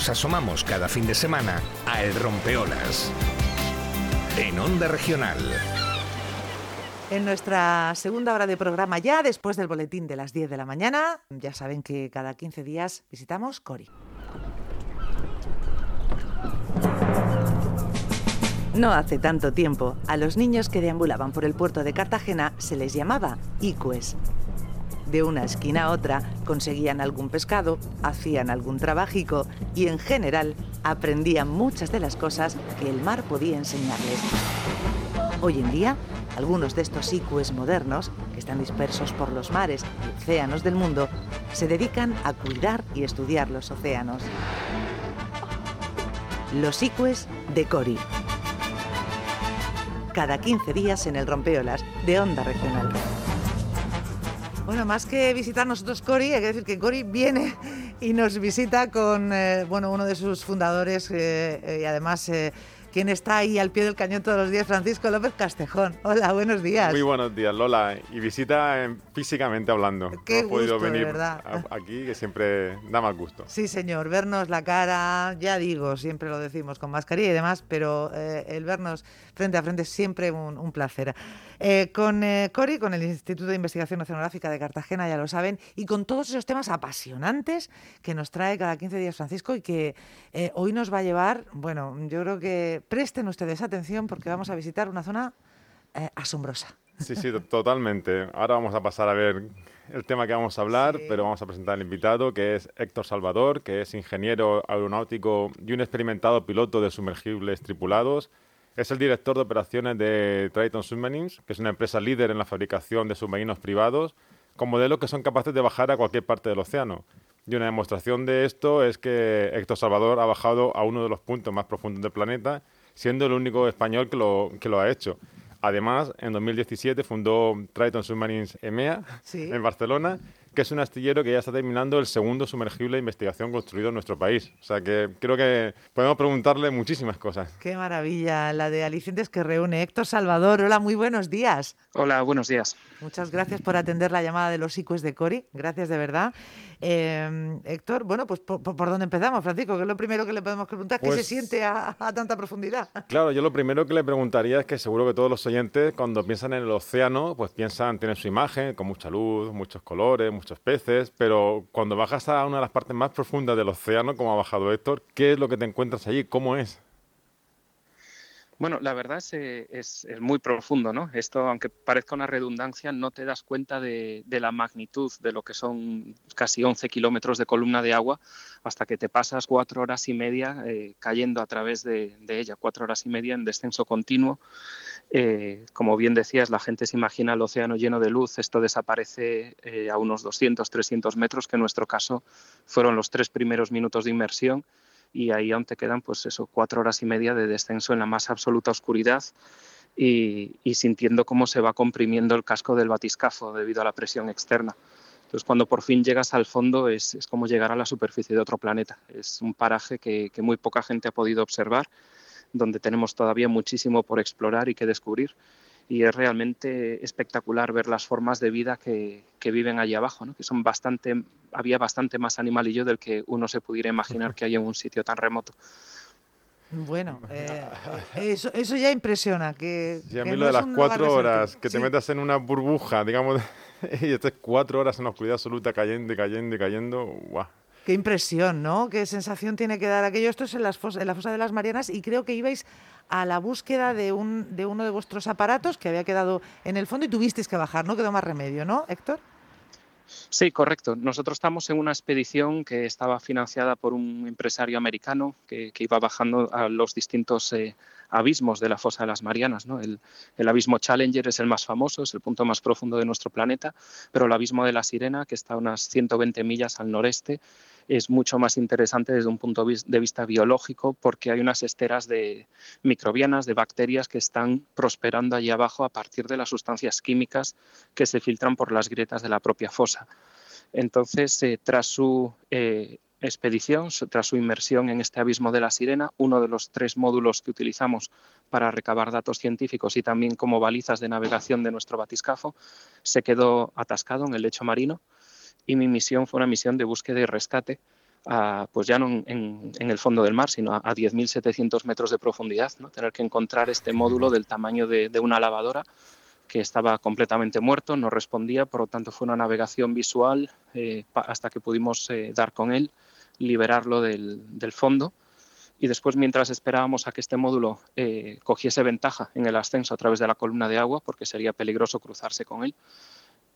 nos asomamos cada fin de semana a El Rompeolas. En Onda Regional. En nuestra segunda hora de programa ya, después del boletín de las 10 de la mañana, ya saben que cada 15 días visitamos Cori. No hace tanto tiempo, a los niños que deambulaban por el puerto de Cartagena se les llamaba icues. De una esquina a otra conseguían algún pescado, hacían algún trabajico y en general aprendían muchas de las cosas que el mar podía enseñarles. Hoy en día, algunos de estos icues modernos, que están dispersos por los mares y océanos del mundo, se dedican a cuidar y estudiar los océanos. Los icues de Cori cada 15 días en el Rompeolas de Onda Regional. Bueno, más que visitar nosotros Cori, hay que decir que Cori viene y nos visita con eh, bueno, uno de sus fundadores eh, eh, y además quien está ahí al pie del cañón todos los días, Francisco López Castejón. Hola, buenos días. Muy buenos días, Lola. Y visita físicamente hablando. Qué no podido venir verdad. aquí, que siempre da más gusto. Sí, señor, vernos la cara, ya digo, siempre lo decimos con mascarilla y demás, pero eh, el vernos frente a frente es siempre un, un placer. Eh, con eh, Cori, con el Instituto de Investigación Oceanográfica de Cartagena, ya lo saben, y con todos esos temas apasionantes que nos trae cada 15 días Francisco y que hoy nos va a llevar, bueno, yo creo que presten ustedes atención porque vamos a visitar una zona eh, asombrosa. Sí, sí, to- totalmente. Ahora vamos a pasar a ver el tema que vamos a hablar, Sí. pero vamos a presentar al invitado, que es Héctor Salvador, que es ingeniero aeronáutico y un experimentado piloto de sumergibles tripulados. Es el director de operaciones de Triton Submarines, que es una empresa líder en la fabricación de submarinos privados, con modelos que son capaces de bajar a cualquier parte del océano. Y una demostración de esto es que Héctor Salvador ha bajado a uno de los puntos más profundos del planeta, siendo el único español que lo, que lo ha hecho. Además, en 2017 fundó Triton Submarines EMEA Sí. en Barcelona, que es un astillero que ya está terminando el segundo sumergible de investigación construido en nuestro país. O sea que creo que podemos preguntarle muchísimas cosas. Qué maravilla, la de alicientes que reúne Héctor Salvador. Hola, muy buenos días. Hola, buenos días. Muchas gracias por atender la llamada de los ICUES de Cori. Gracias de verdad. Eh, Héctor, bueno, pues por, por- dónde empezamos, Francisco? Que es lo primero que le podemos preguntar. ¿Qué se Pues- siente a, a tanta profundidad? Claro, yo lo primero que le preguntaría es que seguro que todos los oyentes cuando piensan en el océano, pues piensan, tienen su imagen con mucha luz, muchos colores, muchos peces, pero cuando bajas a una de las partes más profundas del océano, como ha bajado Héctor, ¿qué es lo que te encuentras allí? ¿Cómo es? Bueno, la verdad es, eh, muy profundo, ¿no? Esto, aunque parezca una redundancia, no te das cuenta de, la magnitud de lo que son casi 11 kilómetros de columna de agua hasta que te pasas cuatro horas y media eh, cayendo a través de ella, cuatro horas y media en descenso continuo. Eh, como bien decías, la gente se imagina el océano lleno de luz, esto desaparece eh, a unos 200, 300 metros, que en nuestro caso fueron los tres primeros minutos de inmersión y ahí aún te quedan pues eso, cuatro horas y media de descenso en la más absoluta oscuridad y, sintiendo cómo se va comprimiendo el casco del batiscafo debido a la presión externa. Entonces, cuando por fin llegas al fondo es, como llegar a la superficie de otro planeta. Es un paraje que muy poca gente ha podido observar, donde tenemos todavía muchísimo por explorar y que descubrir. Y es realmente espectacular ver las formas de vida que, que viven allí abajo, ¿no? que son bastante, había bastante más animalillo del que uno se pudiera imaginar que hay en un sitio tan remoto. Bueno, eh, eso, eso ya impresiona. Que, Y a que mí no lo de las cuatro horas, que te Sí. metas en una burbuja, digamos, y estés cuatro horas en la oscuridad absoluta cayendo y cayendo y cayendo, ¡guau! Qué impresión, ¿no? Qué sensación tiene que dar aquello. Esto es en, la fosa de las Marianas y creo que ibais a la búsqueda de, un, de uno de vuestros aparatos que había quedado en el fondo y tuvisteis que bajar, ¿no? Quedó más remedio, ¿no, Héctor? Sí, correcto. Nosotros estamos en una expedición que estaba financiada por un empresario americano que, que iba bajando a los distintos eh, abismos de la fosa de las Marianas. ¿no? El, el abismo Challenger es el más famoso, es el punto más profundo de nuestro planeta, pero el abismo de la Sirena, que está a unas 120 millas al noreste, es mucho más interesante desde un punto de vista biológico porque hay unas esteras de microbianas, de bacterias que están prosperando allí abajo a partir de las sustancias químicas que se filtran por las grietas de la propia fosa. Entonces, eh, tras su eh, expedición, tras su inmersión en este abismo de la sirena, uno de los tres módulos que utilizamos para recabar datos científicos y también como balizas de navegación de nuestro batiscafo, se quedó atascado en el lecho marino y mi misión fue una misión de búsqueda y rescate pues ya no en, el fondo del mar, sino a, 10.700 metros de profundidad, ¿no? tener que encontrar este módulo del tamaño de, una lavadora que estaba completamente muerto, no respondía, por lo tanto fue una navegación visual eh, hasta que pudimos eh, dar con él, liberarlo del, fondo y después mientras esperábamos a que este módulo eh, cogiese ventaja en el ascenso a través de la columna de agua, porque sería peligroso cruzarse con él,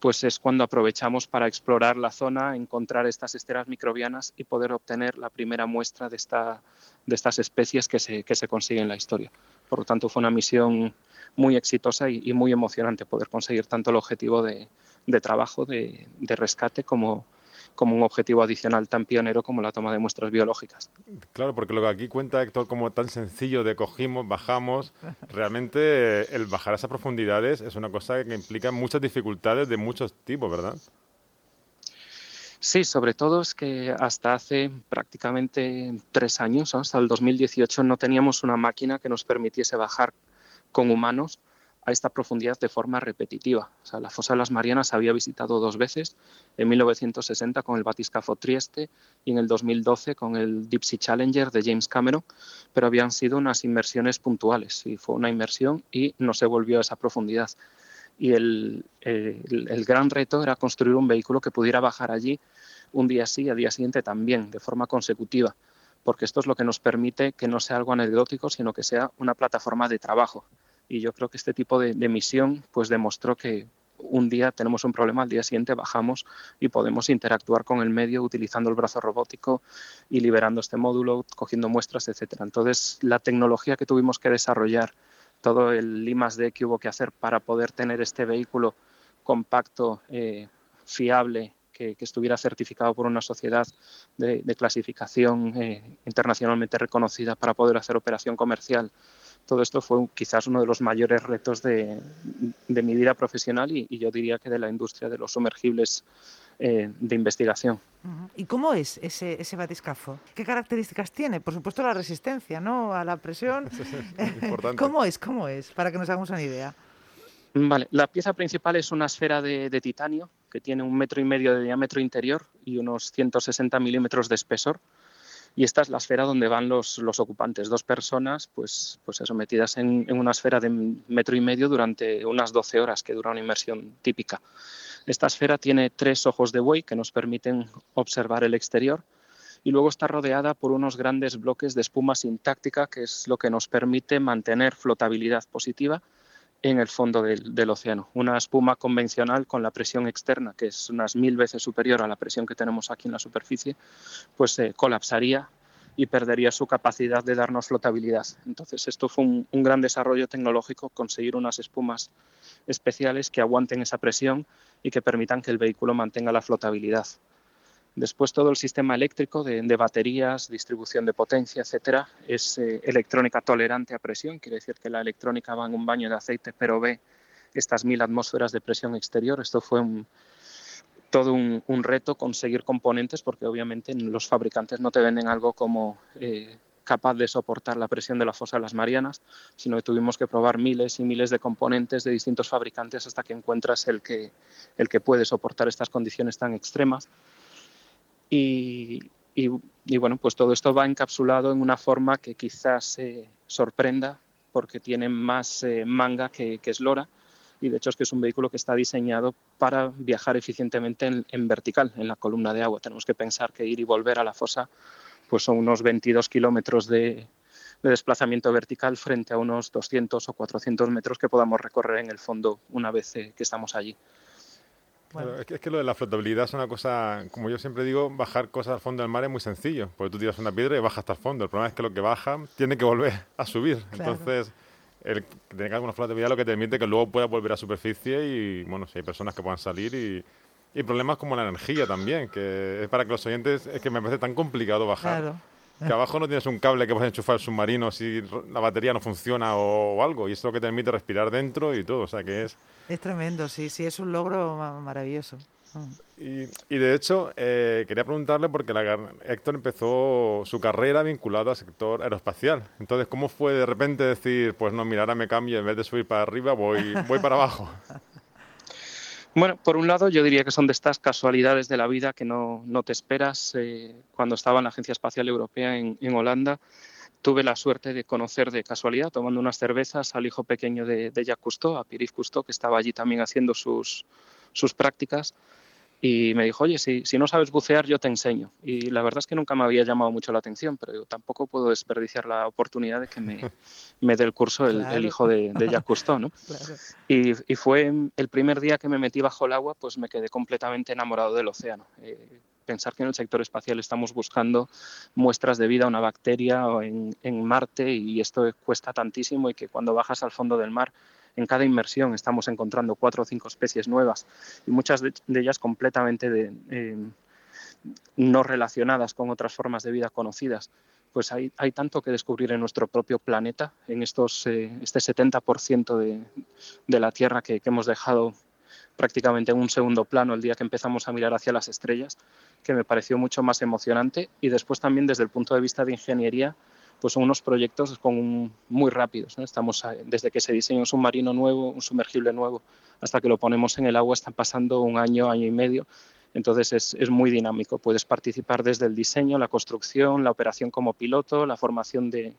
pues es cuando aprovechamos para explorar la zona, encontrar estas esteras microbianas y poder obtener la primera muestra de, esta, de estas especies que se, que se consigue en la historia. Por lo tanto, fue una misión muy exitosa y, muy emocionante poder conseguir tanto el objetivo de, trabajo, de rescate, como, como un objetivo adicional tan pionero como la toma de muestras biológicas. Claro, porque lo que aquí cuenta Héctor como tan sencillo de cogimos, bajamos, realmente el bajar a esas profundidades es una cosa que implica muchas dificultades de muchos tipos, ¿verdad? Sí, sobre todo es que hasta hace prácticamente tres años, hasta el 2018, no teníamos una máquina que nos permitiese bajar con humanos a esta profundidad de forma repetitiva. O sea, la fosa de las Marianas había visitado dos veces, en 1960 con el batiscafo Trieste y en el 2012 con el Deep Sea Challenger de James Cameron, pero habían sido unas inmersiones puntuales y fue una inmersión y no se volvió a esa profundidad. Y el, el gran reto era construir un vehículo que pudiera bajar allí un día sí y al día siguiente también, de forma consecutiva porque esto es lo que nos permite que no sea algo anecdótico, sino que sea una plataforma de trabajo y yo creo que este tipo de, misión pues demostró que un día tenemos un problema, al día siguiente bajamos y podemos interactuar con el medio utilizando el brazo robótico y liberando este módulo, cogiendo muestras, etcétera. Entonces, la tecnología que tuvimos que desarrollar, todo el I D que hubo que hacer para poder tener este vehículo compacto, eh, fiable, que, estuviera certificado por una sociedad de, clasificación eh, internacionalmente reconocida para poder hacer operación comercial todo esto fue quizás uno de los mayores retos de, mi vida profesional y, yo diría que de la industria de los sumergibles eh, de investigación. ¿Y cómo es ese, ese, batiscafo? ¿Qué características tiene? Por supuesto la resistencia ¿no? a la presión. ¿Cómo es? ¿Cómo es? Para que nos hagamos una idea. Vale, la pieza principal es una esfera de, de titanio que tiene un metro y medio de diámetro interior y unos 160 milímetros de espesor y esta es la esfera donde van los, los ocupantes, dos personas, pues, pues eso, metidas en, en, una esfera de metro y medio durante unas 12 horas que dura una inmersión típica. Esta esfera tiene tres ojos de buey que nos permiten observar el exterior y luego está rodeada por unos grandes bloques de espuma sintáctica que es lo que nos permite mantener flotabilidad positiva en el fondo del, océano. Una espuma convencional con la presión externa, que es unas mil veces superior a la presión que tenemos aquí en la superficie, pues se colapsaría y perdería su capacidad de darnos flotabilidad. Entonces, esto fue un, un, gran desarrollo tecnológico, conseguir unas espumas especiales que aguanten esa presión y que permitan que el vehículo mantenga la flotabilidad. Después todo el sistema eléctrico de, baterías, distribución de potencia, etcétera, es eh, electrónica tolerante a presión, quiere decir que la electrónica va en un baño de aceite, pero ve estas mil atmósferas de presión exterior. Esto fue todo un, reto conseguir componentes, porque obviamente los fabricantes no te venden algo como eh, capaz de soportar la presión de la fosa de las Marianas, sino que tuvimos que probar miles y miles de componentes de distintos fabricantes hasta que encuentras el que, el que puede soportar estas condiciones tan extremas. Y, bueno, pues todo esto va encapsulado en una forma que quizás sorprenda porque tiene más eh, manga que, que eslora y de hecho es que es un vehículo que está diseñado para viajar eficientemente en, vertical, en la columna de agua. Tenemos que pensar que ir y volver a la fosa pues son unos 22 kilómetros de, desplazamiento vertical frente a unos 200 o 400 metros que podamos recorrer en el fondo una vez eh, que estamos allí es, que, lo de la flotabilidad es una cosa, como yo siempre digo, bajar cosas al fondo del mar es muy sencillo, porque tú tiras una piedra y baja hasta el fondo. El problema es que lo que baja tiene que volver a subir. Entonces, el tener alguna flotabilidad lo que te permite que luego puedas volver a superficie y, bueno, si hay personas que puedan salir y, y problemas como la energía también, que es para que los oyentes, es que me parece tan complicado bajar. Claro. Que abajo no tienes un cable que puedas enchufar al submarino si la batería no funciona o, algo, y es lo que te permite respirar dentro y todo, o sea que es... Es tremendo, sí, sí, es un logro maravilloso. Y, y, de hecho, eh, quería preguntarle porque la, Héctor empezó su carrera vinculada al sector aeroespacial. Entonces, ¿cómo fue de repente decir, pues no, mira, ahora me cambio, en vez de subir para arriba, voy, voy para abajo? Bueno, por un lado yo diría que son de estas casualidades de la vida que no, no te esperas. Eh, cuando estaba en la Agencia Espacial Europea en, en, Holanda, tuve la suerte de conocer de casualidad, tomando unas cervezas, al hijo pequeño de, de Jacques Cousteau, a Pierre Cousteau, que estaba allí también haciendo sus, sus prácticas y me dijo, oye, si, si, no sabes bucear, yo te enseño. Y la verdad es que nunca me había llamado mucho la atención, pero yo tampoco puedo desperdiciar la oportunidad de que me, me dé el curso el, claro. el hijo de, de, Jacques Cousteau, ¿no? Claro. Y, y, fue el primer día que me metí bajo el agua, pues me quedé completamente enamorado del océano. Eh, pensar que en el sector espacial estamos buscando muestras de vida, una bacteria en, en Marte, y esto cuesta tantísimo y que cuando bajas al fondo del mar en cada inmersión estamos encontrando cuatro o cinco especies nuevas y muchas de, ellas completamente eh, no relacionadas con otras formas de vida conocidas. Pues hay, hay, tanto que descubrir en nuestro propio planeta, en estos, eh, este 70% de, de, la Tierra que, que hemos dejado prácticamente en un segundo plano el día que empezamos a mirar hacia las estrellas, que me pareció mucho más emocionante y después también desde el punto de vista de ingeniería, pues son unos proyectos con, muy rápidos. Estamos desde que se diseña un submarino nuevo, un sumergible nuevo, hasta que lo ponemos en el agua, están pasando un año, año y medio. Entonces es, es, muy dinámico. Puedes participar desde el diseño, la construcción, la operación como piloto, la formación de,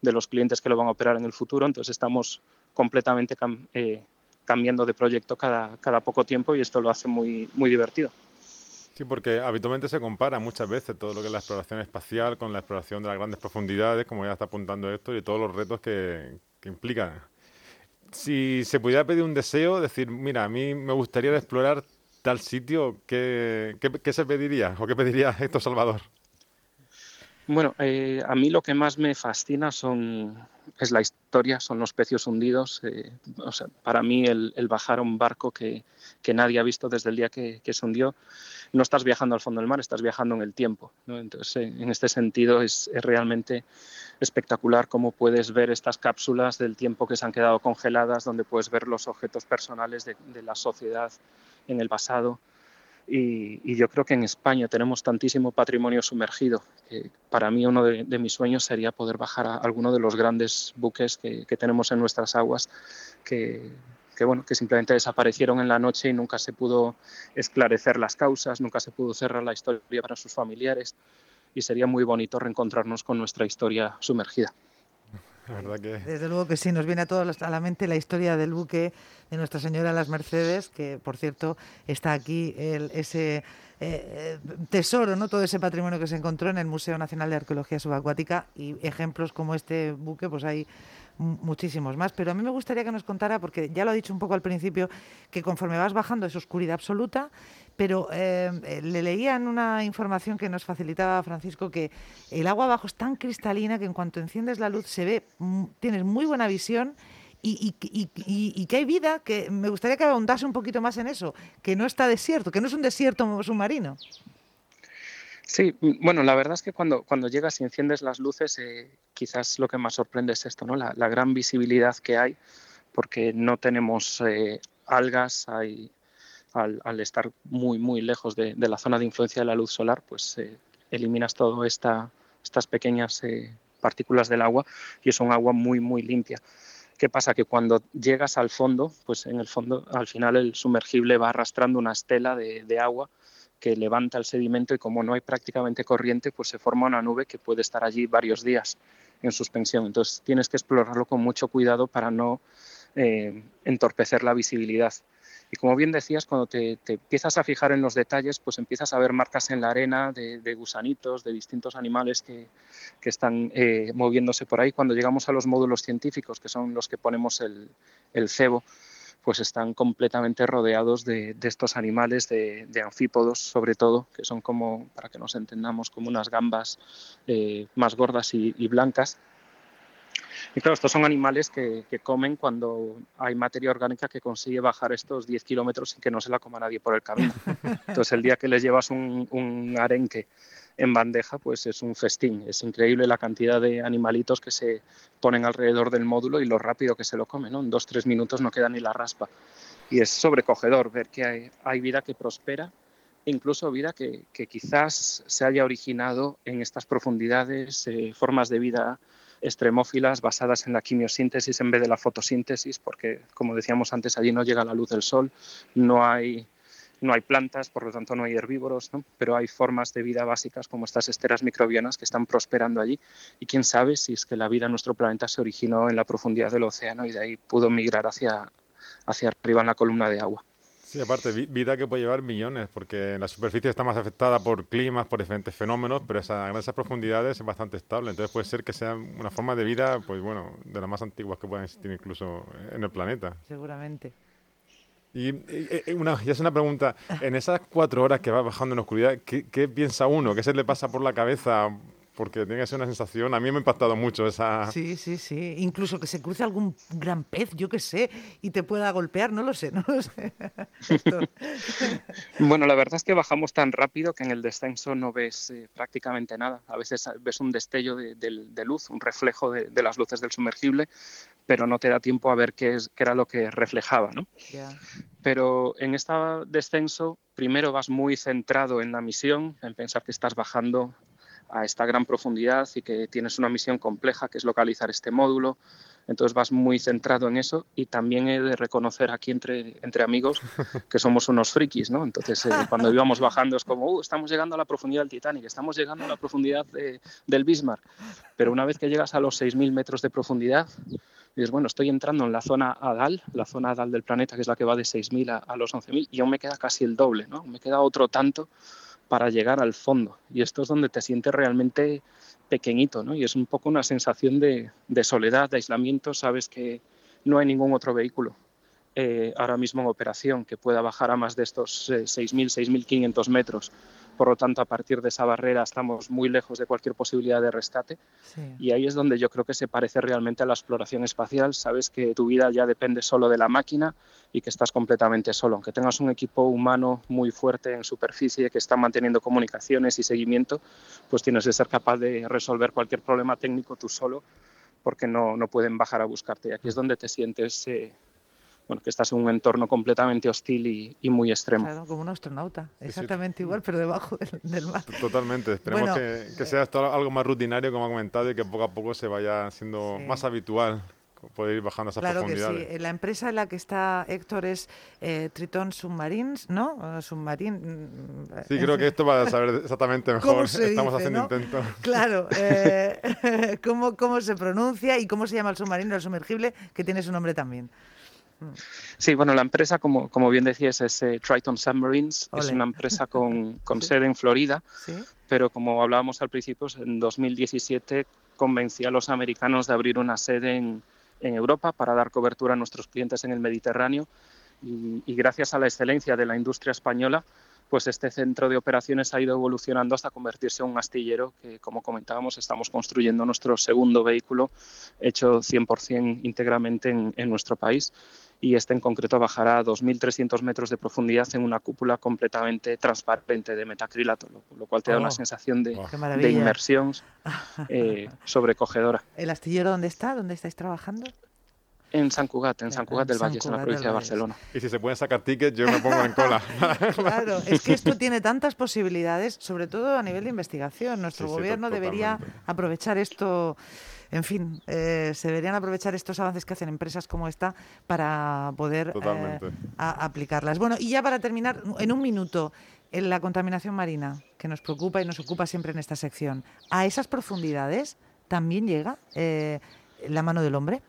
de los clientes que lo van a operar en el futuro. Entonces estamos completamente eh, cambiando de proyecto cada, cada poco tiempo y esto lo hace muy, muy divertido. Sí, porque habitualmente se compara muchas veces todo lo que es la exploración espacial con la exploración de las grandes profundidades, como ya está apuntando esto, y todos los retos que, implican. Si se pudiera pedir un deseo, decir, mira, a mí me gustaría explorar tal sitio, ¿qué, qué, qué se pediría o qué pediría esto Salvador? Bueno, eh, a mí lo que más me fascina son, es la historia, son los pecios hundidos. Eh, o sea, para mí el, bajar a un barco que, que, nadie ha visto desde el día que, que, se hundió, no estás viajando al fondo del mar, estás viajando en el tiempo. Entonces, eh, en este sentido es, es, realmente espectacular cómo puedes ver estas cápsulas del tiempo que se han quedado congeladas, donde puedes ver los objetos personales de, de la sociedad en el pasado. Y, yo creo que en España tenemos tantísimo patrimonio sumergido que para mí uno de, mis sueños sería poder bajar a alguno de los grandes buques que, tenemos en nuestras aguas que, bueno, que simplemente desaparecieron en la noche y nunca se pudo esclarecer las causas, nunca se pudo cerrar la historia para sus familiares y sería muy bonito reencontrarnos con nuestra historia sumergida. Desde luego que sí, nos viene a todos a la mente la historia del buque de Nuestra Señora Las Mercedes, que por cierto está aquí el, ese eh, tesoro, ¿no? todo ese patrimonio que se encontró en el Museo Nacional de Arqueología Subacuática y ejemplos como este buque, pues hay muchísimos más. Pero a mí me gustaría que nos contara, porque ya lo ha dicho un poco al principio, que conforme vas bajando es oscuridad absoluta, pero eh, le leía en una información que nos facilitaba Francisco que el agua abajo es tan cristalina que en cuanto enciendes la luz se ve, tienes muy buena visión. Y, y, y, y, que hay vida, que me gustaría que ahondase un poquito más en eso, que no está desierto, que no es un desierto submarino. Sí, bueno, la verdad es que cuando, cuando llegas y enciendes las luces, eh, quizás lo que más sorprende es esto, ¿no? La, gran visibilidad que hay, porque no tenemos eh, algas, al, estar muy, muy lejos de, la zona de influencia de la luz solar, pues eh, eliminas todas esta, estas pequeñas partículas del agua y es un agua muy, muy limpia. ¿Qué pasa? Que cuando llegas al fondo, pues en el fondo, al final el sumergible va arrastrando una estela de agua que levanta el sedimento y como no hay prácticamente corriente, pues se forma una nube que puede estar allí varios días en suspensión. Entonces tienes que explorarlo con mucho cuidado para no eh, entorpecer la visibilidad. Y como bien decías, cuando te, empiezas a fijar en los detalles, pues empiezas a ver marcas en la arena de, de gusanitos, de distintos animales que, que están eh, moviéndose por ahí. Cuando llegamos a los módulos científicos, que son los que ponemos el, el cebo, pues están completamente rodeados de, de estos animales, de, de, anfípodos sobre todo, que son como, para que nos entendamos, como unas gambas eh, más gordas y, y blancas, y claro, estos son animales que, que, comen cuando hay materia orgánica que consigue bajar estos 10 kilómetros sin que no se la coma nadie por el camino. Entonces, el día que les llevas un, un arenque en bandeja, pues es un festín. Es increíble la cantidad de animalitos que se ponen alrededor del módulo y lo rápido que se lo comen. ¿no? En dos, tres minutos no queda ni la raspa. Y es sobrecogedor ver que hay, vida que prospera incluso vida que, que, quizás se haya originado en estas profundidades, eh, formas de vida extremófilas basadas en la quimiosíntesis en vez de la fotosíntesis, porque, como decíamos antes, allí no llega la luz del sol, no hay no hay plantas, por lo tanto no hay herbívoros, pero hay formas de vida básicas como estas esteras microbianas que están prosperando allí y quién sabe si es que la vida en nuestro planeta se originó en la profundidad del océano y de ahí pudo migrar hacia, hacia arriba en la columna de agua. Sí, aparte, vida que puede llevar millones, porque la superficie está más afectada por climas, por diferentes fenómenos, pero esa, en esas profundidades es bastante estable. Entonces puede ser que sea una forma de vida, pues bueno, de las más antiguas que puedan existir incluso en el planeta. Seguramente. Y, una, ya es una pregunta, en esas cuatro horas que va bajando en oscuridad, ¿qué, ¿qué, piensa uno? ¿Qué se le pasa por la cabeza? Porque tiene que ser una sensación, a mí me ha impactado mucho esa... Sí, sí, sí, incluso que se cruce algún gran pez, yo qué sé, y te pueda golpear, no lo sé, no lo sé. bueno, la verdad es que bajamos tan rápido que en el descenso no ves eh, prácticamente nada. A veces ves un destello de, de luz, un reflejo de, de, las luces del sumergible, pero no te da tiempo a ver qué, es, qué era lo que reflejaba. ¿no? Pero en este descenso, primero vas muy centrado en la misión, en pensar que estás bajando a esta gran profundidad y que tienes una misión compleja que es localizar este módulo. Entonces vas muy centrado en eso y también he de reconocer aquí entre, entre amigos que somos unos frikis, ¿no? Entonces eh, cuando íbamos bajando es como, uh, estamos llegando a la profundidad del Titanic, estamos llegando a la profundidad del Bismarck. Pero una vez que llegas a los 6.000 metros de profundidad, dices, bueno, estoy entrando en la zona Adal, la zona Adal del planeta, que es la que va de 6.000 a, los 11.000, y aún me queda casi el doble, ¿no? Me queda otro tanto para llegar al fondo. Y esto es donde te sientes realmente pequeñito, ¿no? Y es un poco una sensación de, soledad, de aislamiento. Sabes que no hay ningún otro vehículo eh, ahora mismo en operación que pueda bajar a más de estos 6.000, eh, 6.500 metros por lo tanto a partir de esa barrera estamos muy lejos de cualquier posibilidad de rescate. Y ahí es donde yo creo que se parece realmente a la exploración espacial, sabes que tu vida ya depende solo de la máquina y que estás completamente solo, aunque tengas un equipo humano muy fuerte en superficie que está manteniendo comunicaciones y seguimiento, pues tienes que ser capaz de resolver cualquier problema técnico tú solo porque no, no pueden bajar a buscarte. Y aquí es donde te sientes... Eh, bueno, que estás en un entorno completamente hostil y, muy extremo. Claro, como un astronauta, exactamente igual, pero debajo del, mar. Totalmente, esperemos que, sea esto algo más rutinario, como ha comentado, y que poco a poco se vaya siendo más habitual poder ir bajando esas claro profundidades. Que sí. La empresa en la que está Héctor es eh, Triton Submarines, ¿no? Submarine. Mm, sí, creo que esto va a saber exactamente mejor. Estamos haciendo intentos. Claro. Eh, ¿cómo, ¿Cómo se pronuncia y cómo se llama el submarino, el sumergible, que tiene su nombre también? Sí, bueno, la empresa, como, como bien decías, es eh, Triton Submarines. Es una empresa con, con sede en Florida, pero como hablábamos al principio, en 2017 convencí a los americanos de abrir una sede en, en Europa para dar cobertura a nuestros clientes en el Mediterráneo. Y, y, gracias a la excelencia de la industria española, pues este centro de operaciones ha ido evolucionando hasta convertirse en un astillero que, como comentábamos, estamos construyendo nuestro segundo vehículo hecho 100% íntegramente en, en nuestro país y este en concreto bajará a 2.300 metros de profundidad en una cúpula completamente transparente de metacrilato, lo, cual te da una oh, sensación de, de inmersión eh, sobrecogedora. ¿El astillero dónde está? ¿Dónde estáis trabajando? En San Cugat, en San Cugat del Valle, en la provincia de Barcelona. Y si se pueden sacar tickets, yo me pongo en cola. claro, es que esto tiene tantas posibilidades, sobre todo a nivel de investigación. Nuestro gobierno debería aprovechar esto en fin, eh, se deberían aprovechar estos avances que hacen empresas como esta para poder eh, aplicarlas. Bueno, y ya para terminar, en un minuto, en la contaminación marina, que nos preocupa y nos ocupa siempre en esta sección, ¿a esas profundidades también llega eh, la mano del hombre?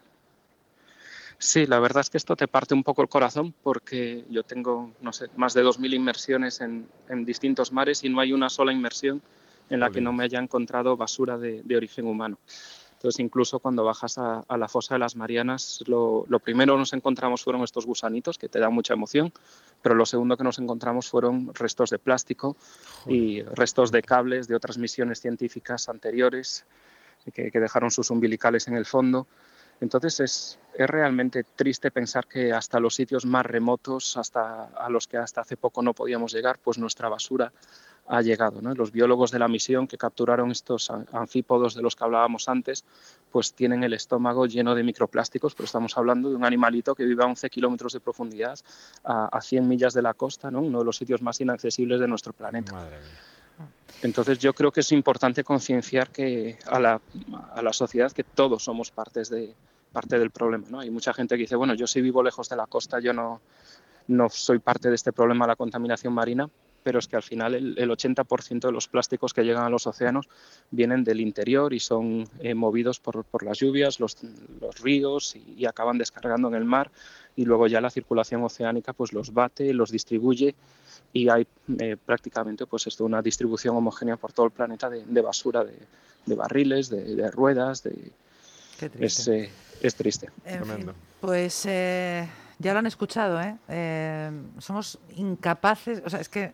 Sí, la verdad es que esto te parte un poco el corazón porque yo tengo, no sé, más de 2.000 inmersiones en, distintos mares y no hay una sola inmersión en la que no me haya encontrado basura de origen humano. Entonces, incluso cuando bajas a, la fosa de las Marianas, lo, primero que nos encontramos fueron estos gusanitos, que te dan mucha emoción, pero lo segundo que nos encontramos fueron restos de plástico y restos de cables de otras misiones científicas anteriores que, dejaron sus umbilicales en el fondo. Entonces es, es, realmente triste pensar que hasta los sitios más remotos, hasta a los que hasta hace poco no podíamos llegar, pues nuestra basura ha llegado. ¿no? Los biólogos de la misión que capturaron estos anfípodos de los que hablábamos antes, pues tienen el estómago lleno de microplásticos, pero estamos hablando de un animalito que vive a 11 kilómetros de profundidad, a, 100 millas de la costa, ¿no? uno de los sitios más inaccesibles de nuestro planeta. Entonces yo creo que es importante concienciar que a la, a la sociedad que todos somos partes de, parte del problema. ¿no? Hay mucha gente que dice, bueno, yo si vivo lejos de la costa, yo no, no soy parte de este problema de la contaminación marina, pero es que al final el, 80% de los plásticos que llegan a los océanos vienen del interior y son eh, movidos por, por, las lluvias, los, los ríos y, acaban descargando en el mar y luego ya la circulación oceánica pues los bate, los distribuye y hay eh, prácticamente pues esto, una distribución homogénea por todo el planeta de, basura, de, de barriles, de, ruedas, de... Es, eh, es, triste. pues ya lo han escuchado, ¿eh? ¿eh? somos incapaces, o sea, es que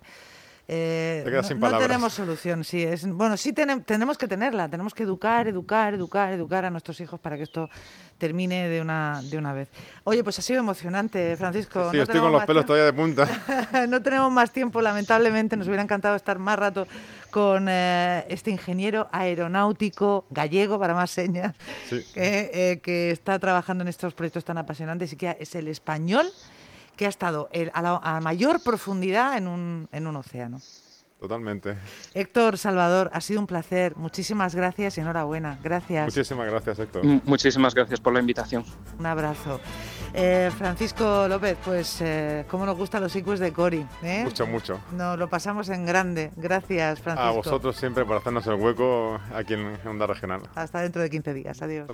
eh, no, tenemos solución, sí. Es, bueno, sí tenemos que tenerla, tenemos que educar, educar, educar, educar a nuestros hijos para que esto termine de una, de una vez. Oye, pues ha sido emocionante, Francisco. Sí, estoy con los pelos todavía de punta. no tenemos más tiempo, lamentablemente. Nos hubiera encantado estar más rato con eh, este ingeniero aeronáutico gallego, para más señas, que, que está trabajando en estos proyectos tan apasionantes y que es el español que ha estado a, la, mayor profundidad en un, en un océano. Totalmente. Héctor Salvador, ha sido un placer. Muchísimas gracias y enhorabuena. Gracias. Muchísimas gracias, Héctor. muchísimas gracias por la invitación. Un abrazo. Eh, Francisco López, pues eh, cómo nos gustan los IQs de Cori. ¿eh? Mucho, mucho. Nos lo pasamos en grande. Gracias, Francisco. A vosotros siempre por hacernos el hueco aquí en Onda Regional. Hasta dentro de 15 días. Adiós.